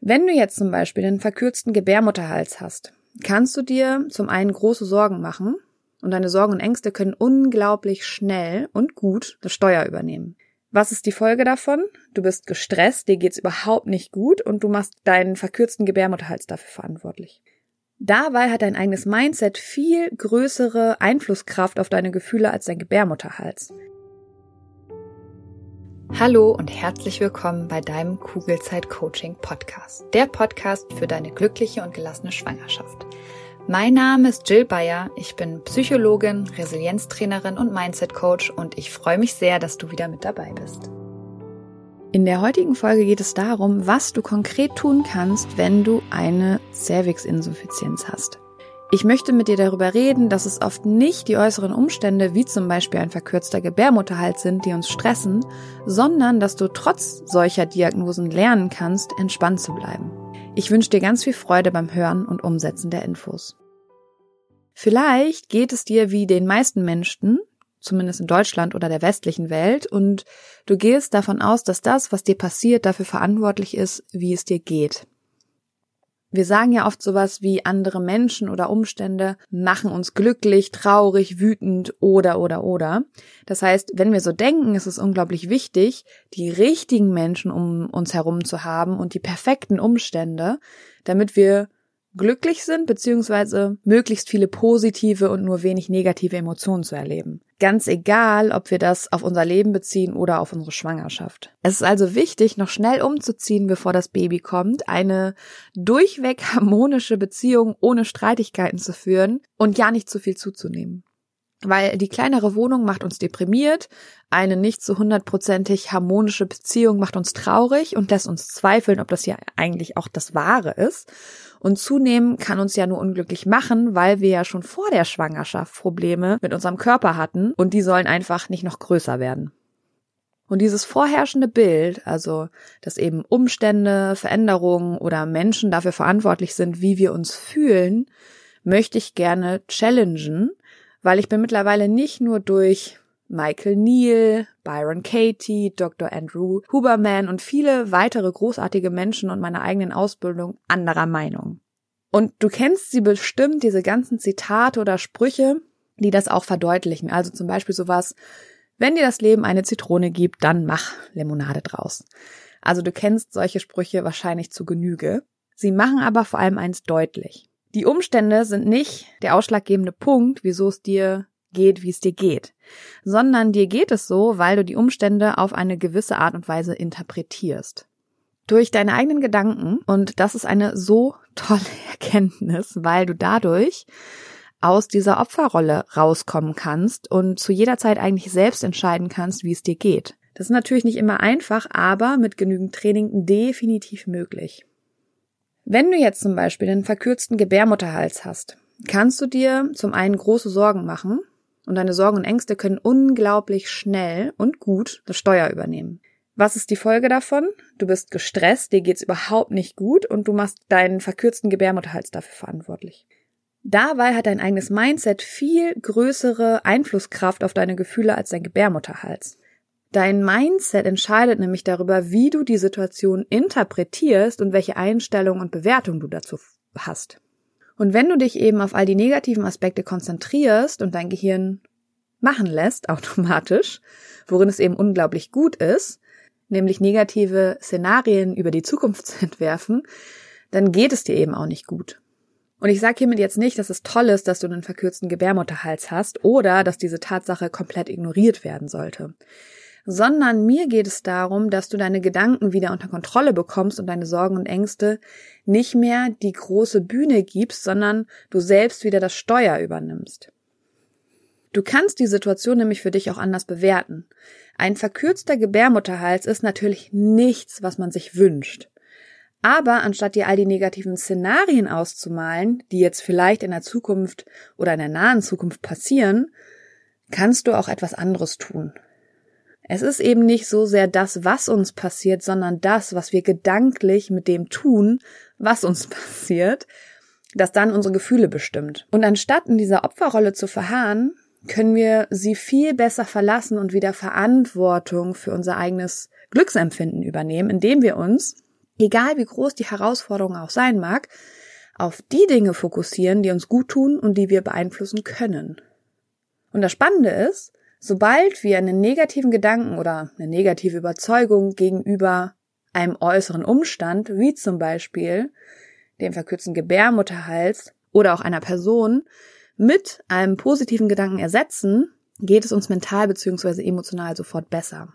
Wenn du jetzt zum Beispiel einen verkürzten Gebärmutterhals hast, kannst du dir zum einen große Sorgen machen und deine Sorgen und Ängste können unglaublich schnell und gut das Steuer übernehmen. Was ist die Folge davon? Du bist gestresst, dir geht's überhaupt nicht gut und du machst deinen verkürzten Gebärmutterhals dafür verantwortlich. Dabei hat dein eigenes Mindset viel größere Einflusskraft auf deine Gefühle als dein Gebärmutterhals. Hallo und herzlich willkommen bei deinem Kugelzeit Coaching Podcast. Der Podcast für deine glückliche und gelassene Schwangerschaft. Mein Name ist Jill Bayer. Ich bin Psychologin, Resilienztrainerin und Mindset Coach und ich freue mich sehr, dass du wieder mit dabei bist. In der heutigen Folge geht es darum, was du konkret tun kannst, wenn du eine Cervix-Insuffizienz hast. Ich möchte mit dir darüber reden, dass es oft nicht die äußeren Umstände, wie zum Beispiel ein verkürzter Gebärmutterhalt sind, die uns stressen, sondern dass du trotz solcher Diagnosen lernen kannst, entspannt zu bleiben. Ich wünsche dir ganz viel Freude beim Hören und Umsetzen der Infos. Vielleicht geht es dir wie den meisten Menschen, zumindest in Deutschland oder der westlichen Welt, und du gehst davon aus, dass das, was dir passiert, dafür verantwortlich ist, wie es dir geht. Wir sagen ja oft sowas wie andere Menschen oder Umstände machen uns glücklich, traurig, wütend oder oder oder. Das heißt, wenn wir so denken, ist es unglaublich wichtig, die richtigen Menschen um uns herum zu haben und die perfekten Umstände, damit wir glücklich sind, beziehungsweise möglichst viele positive und nur wenig negative Emotionen zu erleben. Ganz egal, ob wir das auf unser Leben beziehen oder auf unsere Schwangerschaft. Es ist also wichtig, noch schnell umzuziehen, bevor das Baby kommt, eine durchweg harmonische Beziehung ohne Streitigkeiten zu führen und ja nicht zu viel zuzunehmen weil die kleinere Wohnung macht uns deprimiert, eine nicht zu hundertprozentig harmonische Beziehung macht uns traurig und lässt uns zweifeln, ob das ja eigentlich auch das Wahre ist. Und zunehmend kann uns ja nur unglücklich machen, weil wir ja schon vor der Schwangerschaft Probleme mit unserem Körper hatten und die sollen einfach nicht noch größer werden. Und dieses vorherrschende Bild, also dass eben Umstände, Veränderungen oder Menschen dafür verantwortlich sind, wie wir uns fühlen, möchte ich gerne challengen weil ich bin mittlerweile nicht nur durch Michael Neal, Byron Katie, Dr. Andrew Huberman und viele weitere großartige Menschen und meine eigenen Ausbildung anderer Meinung. Und du kennst sie bestimmt, diese ganzen Zitate oder Sprüche, die das auch verdeutlichen. Also zum Beispiel sowas, wenn dir das Leben eine Zitrone gibt, dann mach Limonade draus. Also du kennst solche Sprüche wahrscheinlich zu Genüge. Sie machen aber vor allem eins deutlich. Die Umstände sind nicht der ausschlaggebende Punkt, wieso es dir geht, wie es dir geht, sondern dir geht es so, weil du die Umstände auf eine gewisse Art und Weise interpretierst. Durch deine eigenen Gedanken, und das ist eine so tolle Erkenntnis, weil du dadurch aus dieser Opferrolle rauskommen kannst und zu jeder Zeit eigentlich selbst entscheiden kannst, wie es dir geht. Das ist natürlich nicht immer einfach, aber mit genügend Training definitiv möglich. Wenn du jetzt zum Beispiel einen verkürzten Gebärmutterhals hast, kannst du dir zum einen große Sorgen machen und deine Sorgen und Ängste können unglaublich schnell und gut das Steuer übernehmen. Was ist die Folge davon? Du bist gestresst, dir geht's überhaupt nicht gut und du machst deinen verkürzten Gebärmutterhals dafür verantwortlich. Dabei hat dein eigenes Mindset viel größere Einflusskraft auf deine Gefühle als dein Gebärmutterhals. Dein Mindset entscheidet nämlich darüber, wie du die Situation interpretierst und welche Einstellung und Bewertung du dazu hast. Und wenn du dich eben auf all die negativen Aspekte konzentrierst und dein Gehirn machen lässt, automatisch, worin es eben unglaublich gut ist, nämlich negative Szenarien über die Zukunft zu entwerfen, dann geht es dir eben auch nicht gut. Und ich sage hiermit jetzt nicht, dass es toll ist, dass du einen verkürzten Gebärmutterhals hast oder dass diese Tatsache komplett ignoriert werden sollte sondern mir geht es darum, dass du deine Gedanken wieder unter Kontrolle bekommst und deine Sorgen und Ängste nicht mehr die große Bühne gibst, sondern du selbst wieder das Steuer übernimmst. Du kannst die Situation nämlich für dich auch anders bewerten. Ein verkürzter Gebärmutterhals ist natürlich nichts, was man sich wünscht. Aber anstatt dir all die negativen Szenarien auszumalen, die jetzt vielleicht in der Zukunft oder in der nahen Zukunft passieren, kannst du auch etwas anderes tun. Es ist eben nicht so sehr das, was uns passiert, sondern das, was wir gedanklich mit dem tun, was uns passiert, das dann unsere Gefühle bestimmt. Und anstatt in dieser Opferrolle zu verharren, können wir sie viel besser verlassen und wieder Verantwortung für unser eigenes Glücksempfinden übernehmen, indem wir uns egal wie groß die Herausforderung auch sein mag, auf die Dinge fokussieren, die uns gut tun und die wir beeinflussen können. Und das Spannende ist, sobald wir einen negativen Gedanken oder eine negative Überzeugung gegenüber einem äußeren Umstand, wie zum Beispiel dem verkürzten Gebärmutterhals oder auch einer Person, mit einem positiven Gedanken ersetzen, geht es uns mental bzw. emotional sofort besser.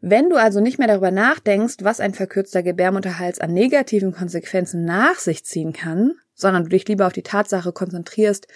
Wenn du also nicht mehr darüber nachdenkst, was ein verkürzter Gebärmutterhals an negativen Konsequenzen nach sich ziehen kann, sondern du dich lieber auf die Tatsache konzentrierst,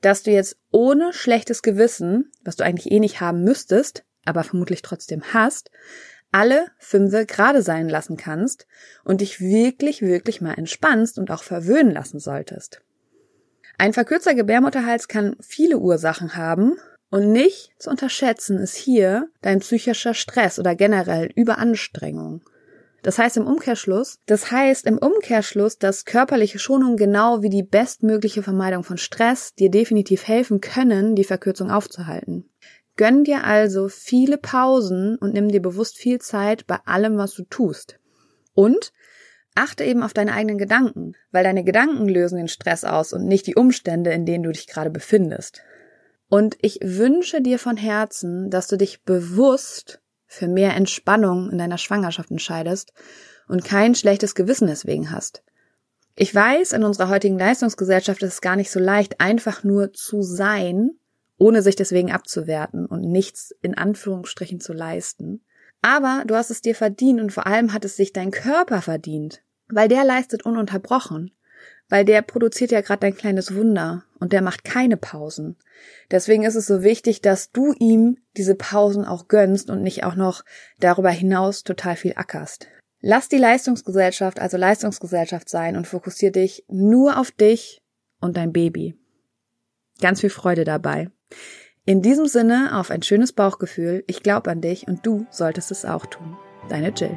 dass du jetzt ohne schlechtes Gewissen, was du eigentlich eh nicht haben müsstest, aber vermutlich trotzdem hast, alle Fünfe gerade sein lassen kannst und dich wirklich, wirklich mal entspannst und auch verwöhnen lassen solltest. Ein verkürzter Gebärmutterhals kann viele Ursachen haben und nicht zu unterschätzen ist hier dein psychischer Stress oder generell Überanstrengung. Das heißt im Umkehrschluss, das heißt im Umkehrschluss, dass körperliche Schonung genau wie die bestmögliche Vermeidung von Stress dir definitiv helfen können, die Verkürzung aufzuhalten. Gönn dir also viele Pausen und nimm dir bewusst viel Zeit bei allem, was du tust. Und achte eben auf deine eigenen Gedanken, weil deine Gedanken lösen den Stress aus und nicht die Umstände, in denen du dich gerade befindest. Und ich wünsche dir von Herzen, dass du dich bewusst für mehr Entspannung in deiner Schwangerschaft entscheidest und kein schlechtes Gewissen deswegen hast. Ich weiß, in unserer heutigen Leistungsgesellschaft ist es gar nicht so leicht, einfach nur zu sein ohne sich deswegen abzuwerten und nichts in Anführungsstrichen zu leisten. Aber du hast es dir verdient und vor allem hat es sich dein Körper verdient, weil der leistet ununterbrochen, weil der produziert ja gerade dein kleines Wunder und der macht keine Pausen. Deswegen ist es so wichtig, dass du ihm diese Pausen auch gönnst und nicht auch noch darüber hinaus total viel ackerst. Lass die Leistungsgesellschaft also Leistungsgesellschaft sein und fokussier dich nur auf dich und dein Baby. Ganz viel Freude dabei. In diesem Sinne auf ein schönes Bauchgefühl. Ich glaube an dich und du solltest es auch tun. Deine Jill.